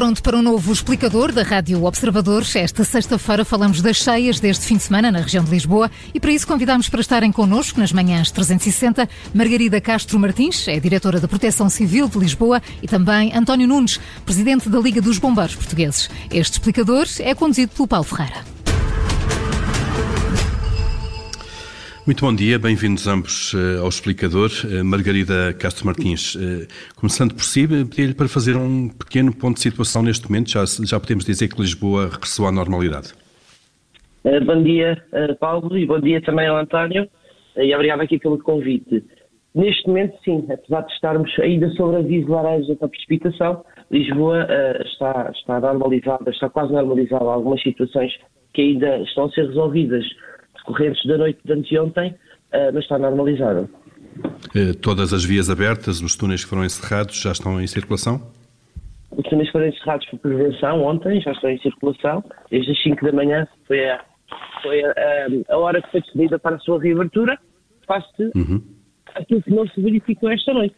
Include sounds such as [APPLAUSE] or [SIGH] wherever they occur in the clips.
pronto para um novo explicador da Rádio Observadores. Esta sexta-feira falamos das cheias deste fim de semana na região de Lisboa e para isso convidamos para estarem connosco nas manhãs 360 Margarida Castro Martins, é diretora da Proteção Civil de Lisboa e também António Nunes, presidente da Liga dos Bombeiros Portugueses. Este explicador é conduzido pelo Paulo Ferreira. Muito bom dia, bem-vindos ambos uh, ao explicador. Uh, Margarida Castro Martins, uh, começando por si, pedi-lhe para fazer um pequeno ponto de situação neste momento. Já, já podemos dizer que Lisboa regressou à normalidade. bom dia, Paulo, e bom dia também ao António, e obrigado aqui pelo convite. Neste momento, sim, apesar de estarmos ainda sobre aviso laranja da precipitação, Lisboa está, está normalizada, está quase normalizada. Algumas situações que ainda estão a ser resolvidas decorrentes da noite de anteontem, uh, mas está normalizada. Eh, todas as vias abertas, os túneis que foram encerrados já estão em circulação? Os túneis foram encerrados por prevenção ontem, já estão em circulação. Desde as 5 da manhã foi a, foi a, a, a hora que foi decidida para a sua reabertura. Faz-se uhum. aquilo que não se verificou esta noite.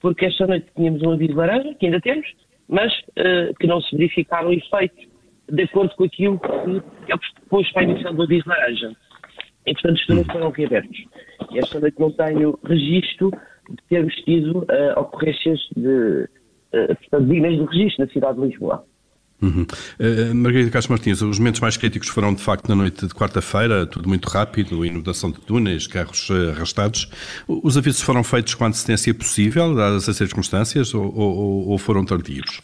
Porque esta noite tínhamos um aviso laranja, que ainda temos, mas uh, que não se verificaram efeitos de acordo com aquilo que é posto para a emissão do aviso laranja. E, portanto, os túneis foram reabertos. Esta noite não tenho registro de termos tido uh, ocorrências de, uh, portanto, dignas de registro na cidade de Lisboa. Uhum. Uh, Margarida Castro Martins, os momentos mais críticos foram de facto na noite de quarta-feira, tudo muito rápido, inundação de túneis, carros uh, arrastados. Os avisos foram feitos com a antecedência possível, dadas as circunstâncias, ou, ou, ou foram tardios?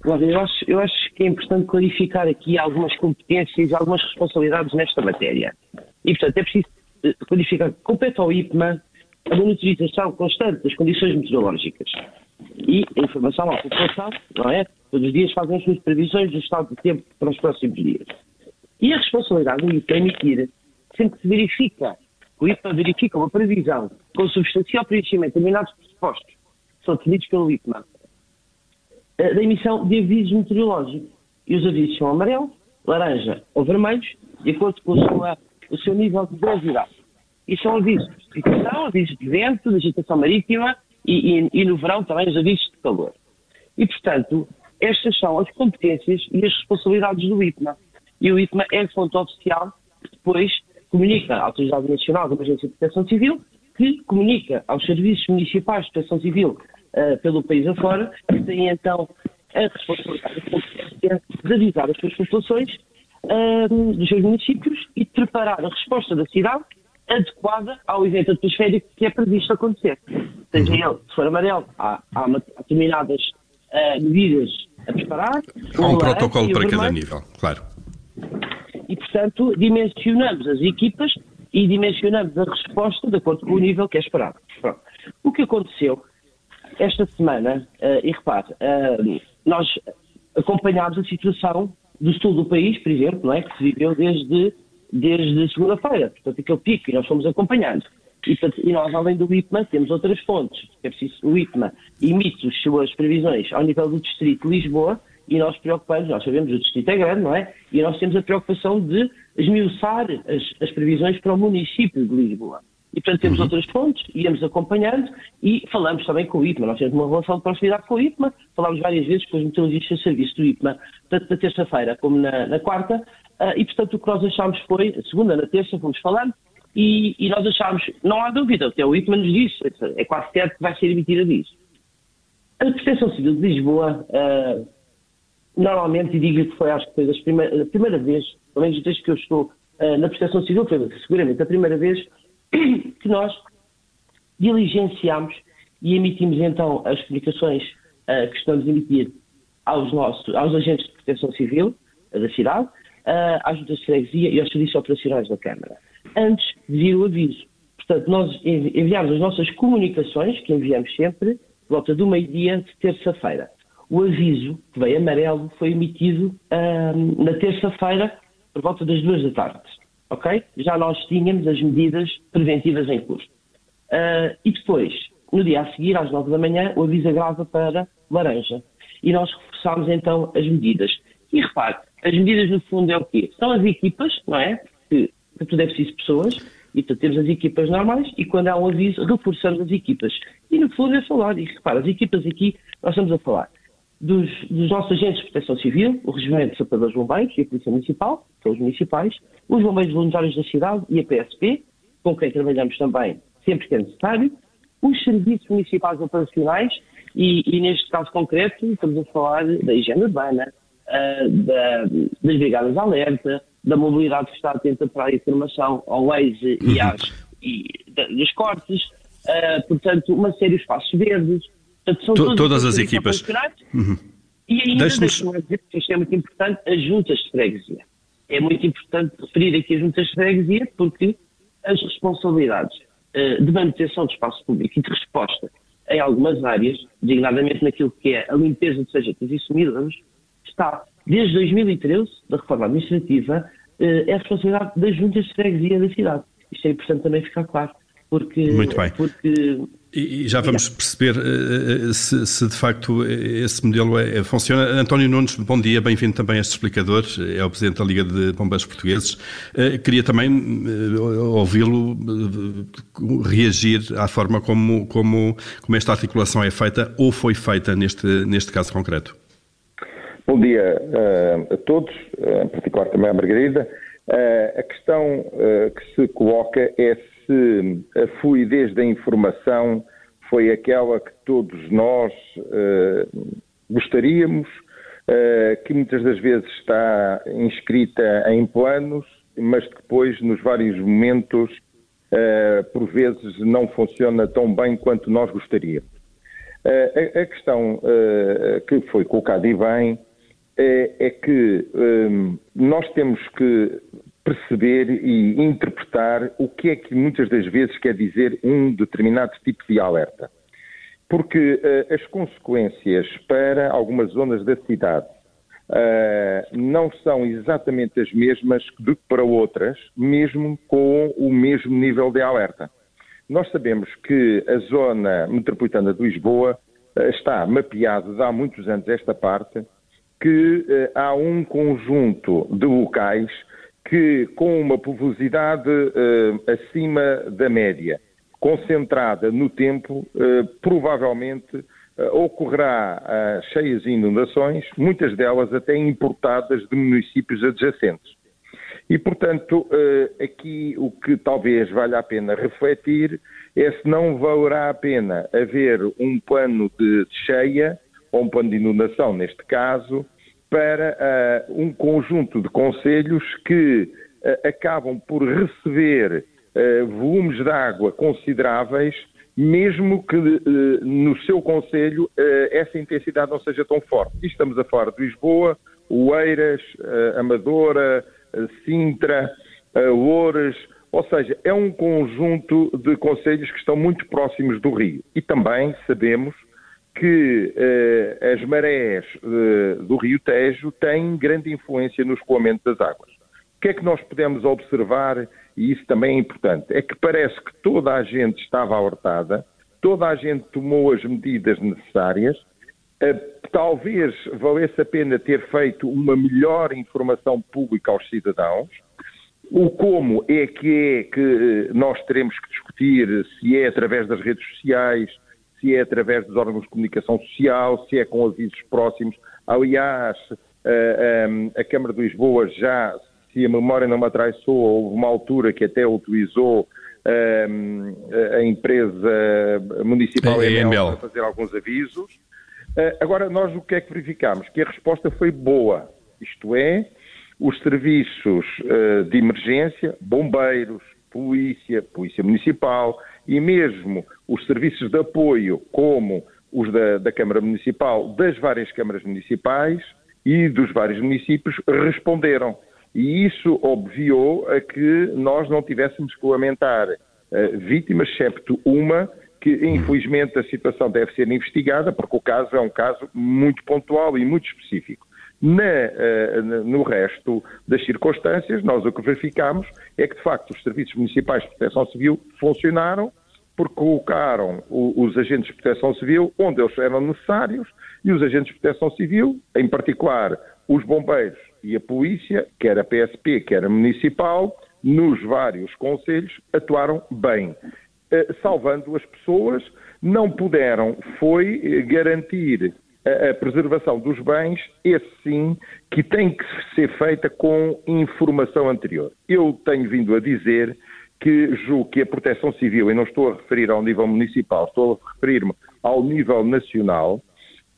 Claro, eu acho, eu acho é importante clarificar aqui algumas competências e algumas responsabilidades nesta matéria. E, portanto, é preciso eh, clarificar que compete ao IPMA a monitorização constante das condições meteorológicas e a informação à população, não é? Todos os dias fazem as suas previsões do estado de tempo para os próximos dias. E a responsabilidade do IPMA é emitir, sempre que se verifica, o IPMA verifica uma previsão com substancial preenchimento de determinados pressupostos que são definidos pelo IPMA eh, da emissão de avisos meteorológicos. E os avisos são amarelo, laranja ou vermelhos, de acordo com o seu, nível de gravidade. E são avisos de precipitação, avisos de vento, de agitação marítima e, e, e, no verão também os avisos de calor. E, portanto, estas são as competências e as responsabilidades do IPMA. E o IPMA é a fonte oficial que depois comunica à Autoridade Nacional de Emergência de Proteção Civil, que comunica aos serviços municipais de proteção civil uh, pelo país afora, que têm então a responsabilidade de avisar as suas populações uh, dos seus municípios e de preparar a resposta da cidade adequada ao evento atmosférico que é previsto acontecer. Seja ele, se for amarelo, há, há, uma, há determinadas uh, medidas a preparar. Há um protocolo para cada nível, claro. E, portanto, dimensionamos as equipas e dimensionamos a resposta de acordo com o nível que é esperado. Pronto. O que aconteceu esta semana, uh, e repare, uh, nós acompanhámos a situação do sul do país, por exemplo, não é? que se viveu desde, desde segunda-feira, portanto, aquele pico, e nós fomos acompanhando. E, e, nós, além do IPMA, temos outras fontes. É preciso, o IPMA emite as suas previsões ao nível do Distrito de Lisboa e nós preocupamos, nós sabemos que o Distrito é grande, não é? E nós temos a preocupação de esmiuçar as, as previsões para o município de Lisboa. E, portanto, temos uhum. outras fontes, íamos acompanhando e falamos também com o IPMA. Nós temos uma relação de proximidade com o IPMA, falámos várias vezes com os meteorologistas de serviço do IPMA, tanto na terça-feira como na, na quarta, uh, e, portanto, o que nós achámos foi, segunda, na terça, fomos falando, e, e, nós achámos, não há dúvida, até o IPMA nos disse, é quase certo que vai ser emitida disso. A Proteção Civil de Lisboa, uh, normalmente, e digo que foi, acho que foi das primeira, a primeira vez, pelo menos desde que eu estou uh, na Proteção Civil, foi seguramente a primeira vez [COUGHS] que nós diligenciamos e emitimos então as comunicações uh, que estamos a emitir aos, nossos, aos agentes de proteção civil uh, da cidade, uh, às juntas de freguesia e aos serviços operacionais da Câmara, antes de vir o aviso. Portanto, nós enviamos as nossas comunicações, que enviamos sempre, por volta do meio-dia de terça-feira. O aviso, que veio amarelo, foi emitido na terça-feira, por volta das duas da tarde ok? Já nós tínhamos as medidas preventivas em curso. Uh, e depois, no dia a seguir, às nove da manhã, o aviso agrava para laranja. E nós reforçámos então as medidas. E repare, as medidas no fundo é o quê? São as equipas, não é? Que, que tudo é preciso pessoas, e portanto temos as equipas normais, e quando há um aviso, reforçamos as equipas. E no fundo é falar, e repare, as equipas aqui, nós estamos a falar dos, dos, nossos agentes de proteção civil, o Regimento de Sapadores Bombeiros e a Polícia Municipal, que são os municipais, os bombeiros voluntários da cidade e a PSP, com quem trabalhamos também sempre que é necessário, os serviços municipais operacionais e, e neste caso concreto estamos a falar da higiene urbana, uh, da, das brigadas de alerta, da mobilidade que está atenta para a informação ao Waze e, uhum. às, e da, dos cortes, uh, portanto, uma série de espaços verdes. Portanto, são todas as equipas. Uhum. E ainda, deixe-me dizer que isto é muito importante, as juntas de freguesia. É muito importante referir aqui as juntas de freguesia porque as responsabilidades uh, de manutenção do espaço público e de resposta em algumas áreas, designadamente naquilo que é a limpeza de sarjetas e sumidores, está desde 2013, da reforma administrativa, uh, é a responsabilidade das juntas de freguesia da cidade. Isto é importante também ficar claro. Porque, Muito bem. Porque e, já vamos perceber uh, se, se, de facto esse modelo é, é, funciona. António Nunes, bom dia, bem-vindo também a este explicador, é o Presidente da Liga de Bombeiros Portugueses. Uh, queria também uh, ouvi-lo reagir à forma como, como, como esta articulação é feita ou foi feita neste, neste caso concreto. Bom dia a todos, em particular também à Margarida. a questão que se coloca é se a fluidez da informação foi aquela que todos nós uh, gostaríamos, uh, que muitas das vezes está inscrita em planos, mas depois, nos vários momentos, uh, por vezes não funciona tão bem quanto nós gostaríamos. A, a, questão que foi colocada e bem é, é que nós temos que perceber e interpretar o que é que muitas das vezes quer dizer um determinado tipo de alerta. Porque uh, as consequências para algumas zonas da cidade uh, não são exatamente as mesmas do que para outras, mesmo com o mesmo nível de alerta. Nós sabemos que a zona metropolitana de Lisboa uh, está mapeada há muitos anos esta parte, que há um conjunto de locais que, com uma povosidade uh, acima da média, concentrada no tempo, uh, provavelmente uh, ocorrerá cheias e inundações, muitas delas até importadas de municípios adjacentes. E, portanto, aqui o que talvez valha a pena refletir é se não valerá a pena haver um plano de cheia, ou um plano de inundação, neste caso, para uh, um conjunto de conselhos que uh, acabam por receber uh, volumes de água consideráveis, mesmo que no seu conselho essa intensidade não seja tão forte. E estamos a falar de Lisboa, Oeiras, Amadora, Sintra, Loures, ou seja, é um conjunto de conselhos que estão muito próximos do Rio. E também sabemos que eh, as marés eh, do Rio Tejo têm grande influência no escoamento das águas. O que é que nós podemos observar, e isso também é importante, é que parece que toda a gente estava alertada, toda a gente tomou as medidas necessárias, eh, talvez valesse a pena ter feito uma melhor informação pública aos cidadãos, o como é que é que nós teremos que discutir, se é através das redes sociais, se é através dos órgãos de comunicação social, se é com avisos próximos. Aliás, a, a, a Câmara de Lisboa já, se a memória não me atraiçou, houve uma altura que até utilizou a, a empresa municipal é, EML para fazer alguns avisos. Agora, nós o que é que verificamos? Que a resposta foi boa, isto é, os serviços de emergência, bombeiros, polícia, polícia municipal, e mesmo os serviços de apoio, como os da, da Câmara Municipal, das várias câmaras municipais e dos vários municípios, responderam. E isso obviou a que nós não tivéssemos que lamentar uh, vítimas, excepto uma, que infelizmente a situação deve ser investigada, porque o caso é um caso muito pontual e muito específico. Na, uh, no resto das circunstâncias, nós o que verificamos é que, de facto, os serviços municipais de proteção civil funcionaram, porque colocaram os agentes de proteção civil onde eles eram necessários e os agentes de proteção civil, em particular os bombeiros e a polícia, quer a PSP, quer a municipal, nos vários conselhos, atuaram bem, eh, salvando as pessoas. Não puderam, foi eh, garantir a, a preservação dos bens, esse sim, que tem que ser feita com informação anterior. Eu tenho vindo a dizer que julgo que a proteção civil, e não estou a referir ao nível municipal, estou a referir-me ao nível nacional,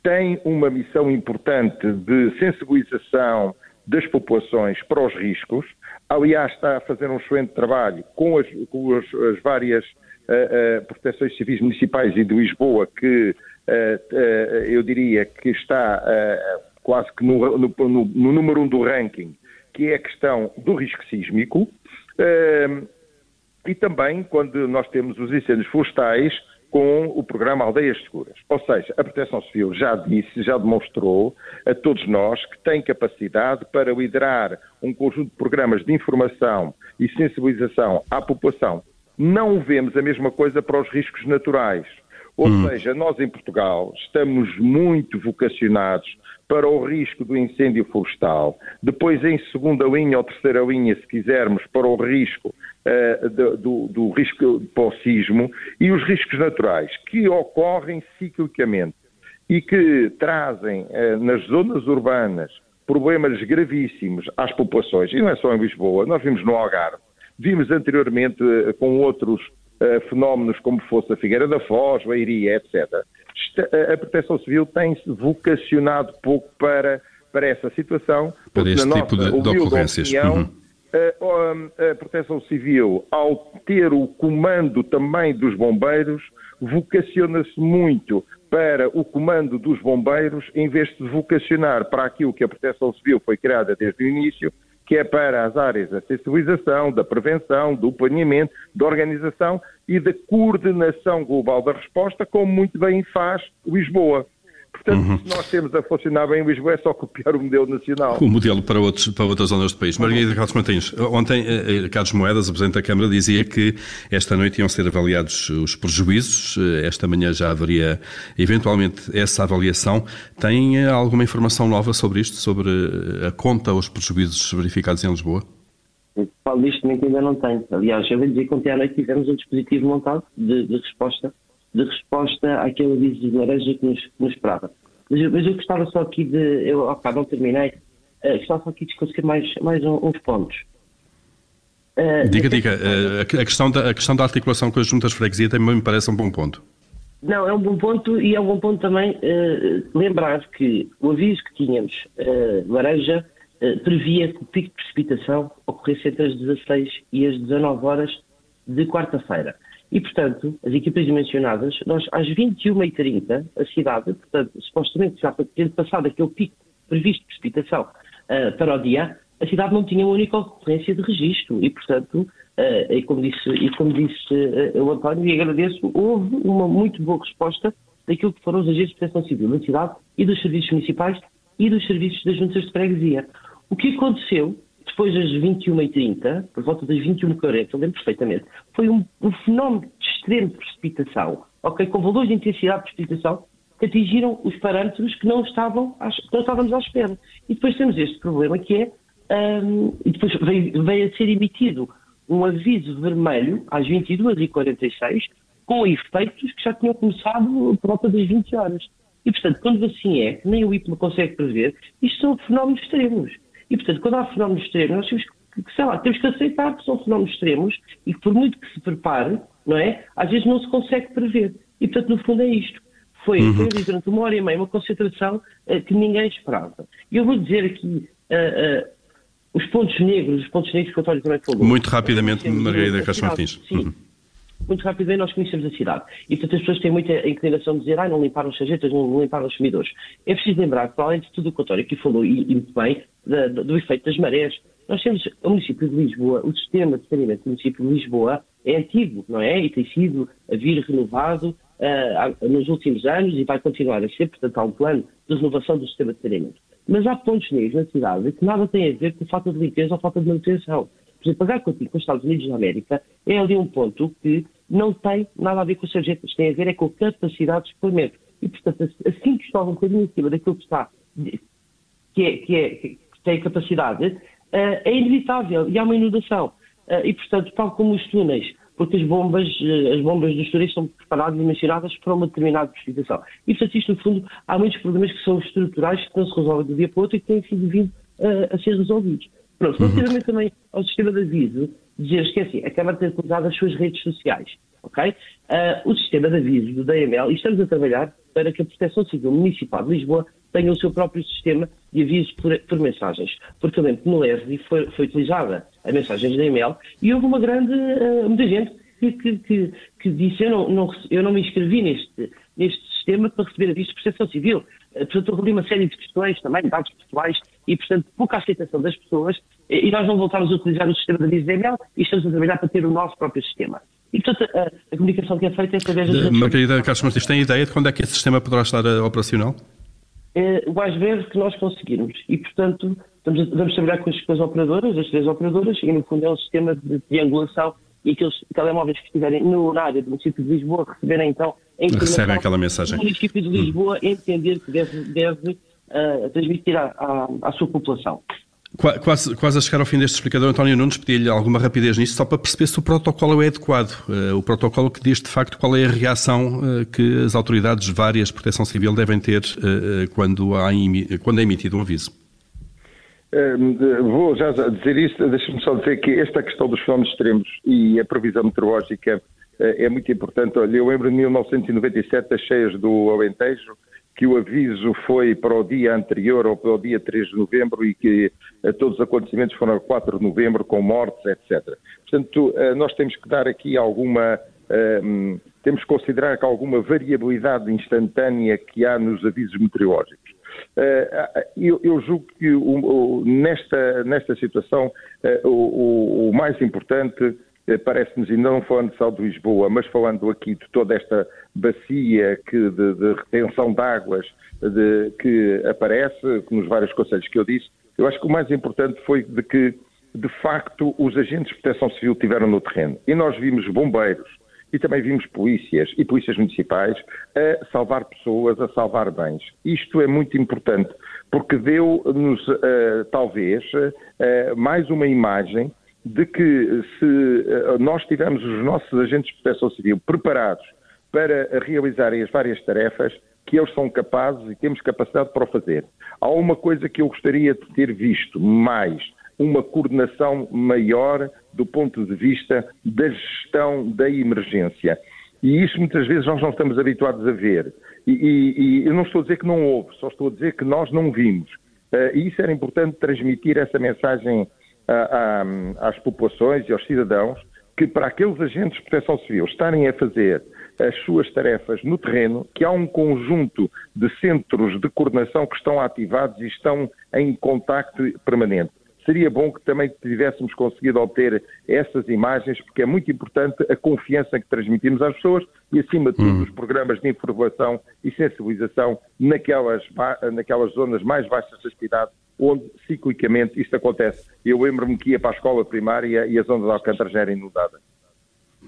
tem uma missão importante de sensibilização das populações para os riscos. Aliás, está a fazer um excelente trabalho com as, com as, as várias uh, uh, proteções civis municipais e de Lisboa, que uh, eu diria que está quase que no, no, no, no, número um do ranking, que é a questão do risco sísmico. E também quando nós temos os incêndios florestais com o programa Aldeias Seguras. Ou seja, a Proteção Civil já disse, já demonstrou a todos nós que tem capacidade para liderar um conjunto de programas de informação e sensibilização à população. Não vemos a mesma coisa para os riscos naturais. Ou hum. seja, nós em Portugal estamos muito vocacionados para o risco do incêndio florestal, depois em segunda linha ou terceira linha, se quisermos, para o risco uh, do, do, do, risco para o sismo e os riscos naturais que ocorrem ciclicamente e que trazem uh, nas zonas urbanas problemas gravíssimos às populações, e não é só em Lisboa, nós vimos no Algarve, vimos anteriormente uh, com outros fenómenos como fosse a Figueira da Foz, a Iria, etc a Proteção Civil tem-se vocacionado pouco para, para essa situação. Para este tipo de, de ocorrências. Opinião, uhum. A, a Proteção Civil, ao ter o comando também dos bombeiros, vocaciona-se muito para o comando dos bombeiros, em vez de vocacionar para aquilo que a Proteção Civil foi criada desde o início, que é para as áreas da sensibilização, da prevenção, do planeamento, da organização e da coordenação global da resposta, como muito bem faz Lisboa. Portanto, uhum. se nós temos a funcionar bem em Lisboa, é só copiar o modelo nacional. O modelo para, outros, para outras zonas do país. Margarida Carlos Martins, ontem eh, eh, Carlos Moedas, o Presidente da Câmara, dizia que esta noite iam ser avaliados os prejuízos. Eh, esta manhã já haveria eventualmente essa avaliação. Tem alguma informação nova sobre isto, sobre a conta aos prejuízos verificados em Lisboa? Falo disto, ainda não tenho. Aliás, eu vou dizer que ontem à noite tivemos um dispositivo montado de, de resposta de resposta àquele aviso de laranja que nos, que nos esperava. Mas eu, mas eu, gostava só aqui de. Eu, ok, não terminei. Uh, gostava só aqui de esclarecer mais, mais um, uns pontos. Uh, diga, diga. Uh, a, questão da, a questão da articulação com as juntas de freguesia também me parece um bom ponto. Não, é um bom ponto e é um bom ponto também lembrar que o aviso que tínhamos, laranja, previa que o pico de precipitação ocorresse entre as 16 e as 19 horas de quarta-feira. E, portanto, as equipas dimensionadas, nós às 21h30, a cidade, portanto, supostamente já tendo passado aquele pico previsto de precipitação uh, para o dia, a cidade não tinha uma única ocorrência de registro e, portanto, uh, e como disse, e como disse uh, o António, e agradeço, houve uma muito boa resposta daquilo que foram os agentes de proteção civil da cidade e dos serviços municipais e dos serviços das juntas de freguesia. O que aconteceu depois das 21h30, por volta das 21h40, eu lembro perfeitamente, foi um, um fenómeno de extrema precipitação, ok? Com valores de intensidade de precipitação que atingiram os parâmetros que não, estavam não estávamos à espera. E depois temos este problema que é, um, e depois veio, veio, a ser emitido um aviso vermelho às 22h46 com efeitos que já tinham começado por volta das 20 horas. E, portanto, quando assim é, que nem o IPMA consegue prever, isto são fenómenos extremos. E, portanto, quando há fenómenos extremos, nós temos que, sei lá, temos que aceitar que são fenómenos extremos e que, por muito que se prepare, não é? Às vezes não se consegue prever. E, portanto, no fundo é isto. Foi, uhum. foi durante uma hora e meia uma concentração uh, que ninguém esperava. E eu vou dizer aqui uh, uh, os pontos negros, os pontos negros que o António também falou. Muito rapidamente, Margarida Castro Martins. Sim. Uhum muito rapidamente nós conhecemos a cidade. E portanto as pessoas têm muita inclinação de dizer, ah, não limparam as sarjetas, não limparam os sumidores. É preciso lembrar para além de tudo o que falou, e, e muito bem, da, do efeito das marés, nós temos o município de Lisboa, o sistema de saneamento do município de Lisboa é antigo, não é? E tem sido a vir renovado uh, nos últimos anos e vai continuar a ser, portanto há um plano de renovação do sistema de saneamento. Mas há pontos negros na cidade que nada têm a ver com falta de limpeza ou falta de manutenção. Por exemplo, pagar contigo com os Estados Unidos da América é ali um ponto que não tem nada a ver com os sargentos, tem a ver é com a capacidade de escoamento. E, portanto, assim que está um bocadinho em cima daquilo que está, que, é, que, é, que tem capacidade, uh, é inevitável e há uma inundação. Uh, e, portanto, tal como os túneis porque as bombas, as bombas dos turistas são preparadas e mencionadas para uma determinada precipitação. E, portanto, isto, no fundo, há muitos problemas que são estruturais, que não se resolvem do dia para o outro e que têm sido vindo a ser resolvidos. Pronto, uhum. relativamente também ao sistema de aviso, dizer que assim, acaba de ter utilizado as suas redes sociais, ok? Uh, o sistema de aviso do DML, e estamos a trabalhar para que a Proteção Civil Municipal de Lisboa tenha o seu próprio sistema de avisos por, por mensagens. Porque eu lembro que no LESDI foi, foi utilizada a mensagens da e-mail e houve uma grande, uh, muita gente que, que, que, que disse eu não, não, eu não me inscrevi neste, neste sistema para receber avisos de proteção civil. Uh, portanto, houve ali uma série de questões também, dados pessoais e, portanto, pouca aceitação das pessoas e nós não voltamos a utilizar o sistema da e-mail e estamos a trabalhar para ter o nosso próprio sistema. E, portanto, a, a comunicação que é feita é através das... Margarida Carlos Martins, tem ideia de quando é que esse sistema poderá estar uh, operacional? É, o mais breve que nós conseguirmos. E, portanto, estamos a, vamos trabalhar com as, com as operadoras, as três operadoras, e, no fundo, é um sistema de triangulação e aqueles telemóveis que estiverem no horário do município de Lisboa receberem, então, a Recebem aquela mensagem. O município de Lisboa hum. entender que deve, deve uh, transmitir à, à, à sua população. Quase, quase a chegar ao fim deste explicador, António Nunes, pedi-lhe alguma rapidez nisto, só para perceber se o protocolo é adequado. Uh, o protocolo que diz, de facto, qual é a reação uh, que as autoridades várias de proteção civil devem ter uh, quando, há, quando é emitido um aviso. Vou já dizer isto, deixa-me só dizer que esta questão dos fenómenos extremos e a previsão meteorológica é muito importante. Olha, eu lembro de 1997, as cheias do Alentejo, que o aviso foi para o dia anterior ou para o dia 3 de novembro e que uh, todos os acontecimentos foram a 4 de novembro, com mortes, etc. Portanto, uh, nós temos que dar aqui alguma. Uh, temos que considerar que alguma variabilidade instantânea que há nos avisos meteorológicos. Eu, julgo que nesta, nesta situação o, o mais importante eh, parece-nos, e não falando só de Lisboa, mas falando aqui de toda esta bacia que, de, de retenção de águas de, que aparece, nos vários conselhos que eu disse, eu acho que o mais importante foi de que, de facto, os agentes de proteção civil tiveram no terreno. E nós vimos bombeiros e também vimos polícias e polícias municipais a salvar pessoas, a salvar bens. Isto é muito importante, porque deu-nos, uh, talvez, uh, mais uma imagem de que se eh, nós tivermos os nossos agentes de proteção civil preparados para realizarem as várias tarefas, que eles são capazes e temos capacidade para o fazer. Há uma coisa que eu gostaria de ter visto mais, uma coordenação maior do ponto de vista da gestão da emergência. E isso muitas vezes nós não estamos habituados a ver. E, e, e eu não estou a dizer que não houve, só estou a dizer que nós não vimos. Uh, e isso era importante transmitir essa mensagem às populações e aos cidadãos que para aqueles agentes de proteção civil estarem a fazer as suas tarefas no terreno, que há um conjunto de centros de coordenação que estão ativados e estão em contacto permanente. Seria bom que também tivéssemos conseguido obter essas imagens, porque é muito importante a confiança que transmitimos às pessoas e, acima de tudo, hum. os programas de informação e sensibilização naquelas, naquelas zonas mais baixas da cidade onde ciclicamente isto acontece. Eu lembro-me que ia para a escola primária e a zona de Alcântara já era inundada.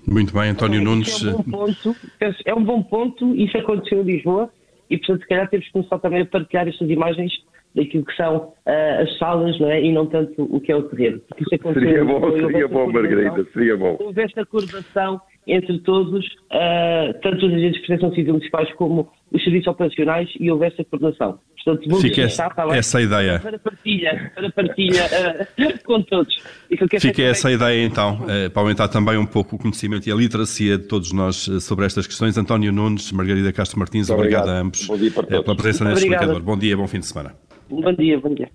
Muito bem, António Nunes. É um, bom ponto, é um bom ponto, isso aconteceu em Lisboa e, portanto, se calhar temos que começar também a partilhar estas imagens daquilo que são uh, as salas não é? e não tanto o que é o terreno. Porque isso aconteceu, seria bom, seria bom, Margarida, seria bom. Houve esta coordenação entre todos, uh, tanto os agentes de proteção civil municipais como os serviços operacionais e houve essa coordenação. Portanto, vou Fica essa, tá, tá essa ideia. Para partilha, para partilha uh, [LAUGHS] com todos. Fica essa é ideia então, uh, para aumentar também um pouco o conhecimento e a literacia de todos nós eh, sobre estas questões. António Nunes, Margarida Castro Martins, obrigado. obrigado a ambos pela presença neste explicador. Bom dia, bom fim de semana. Bom dia, bom dia.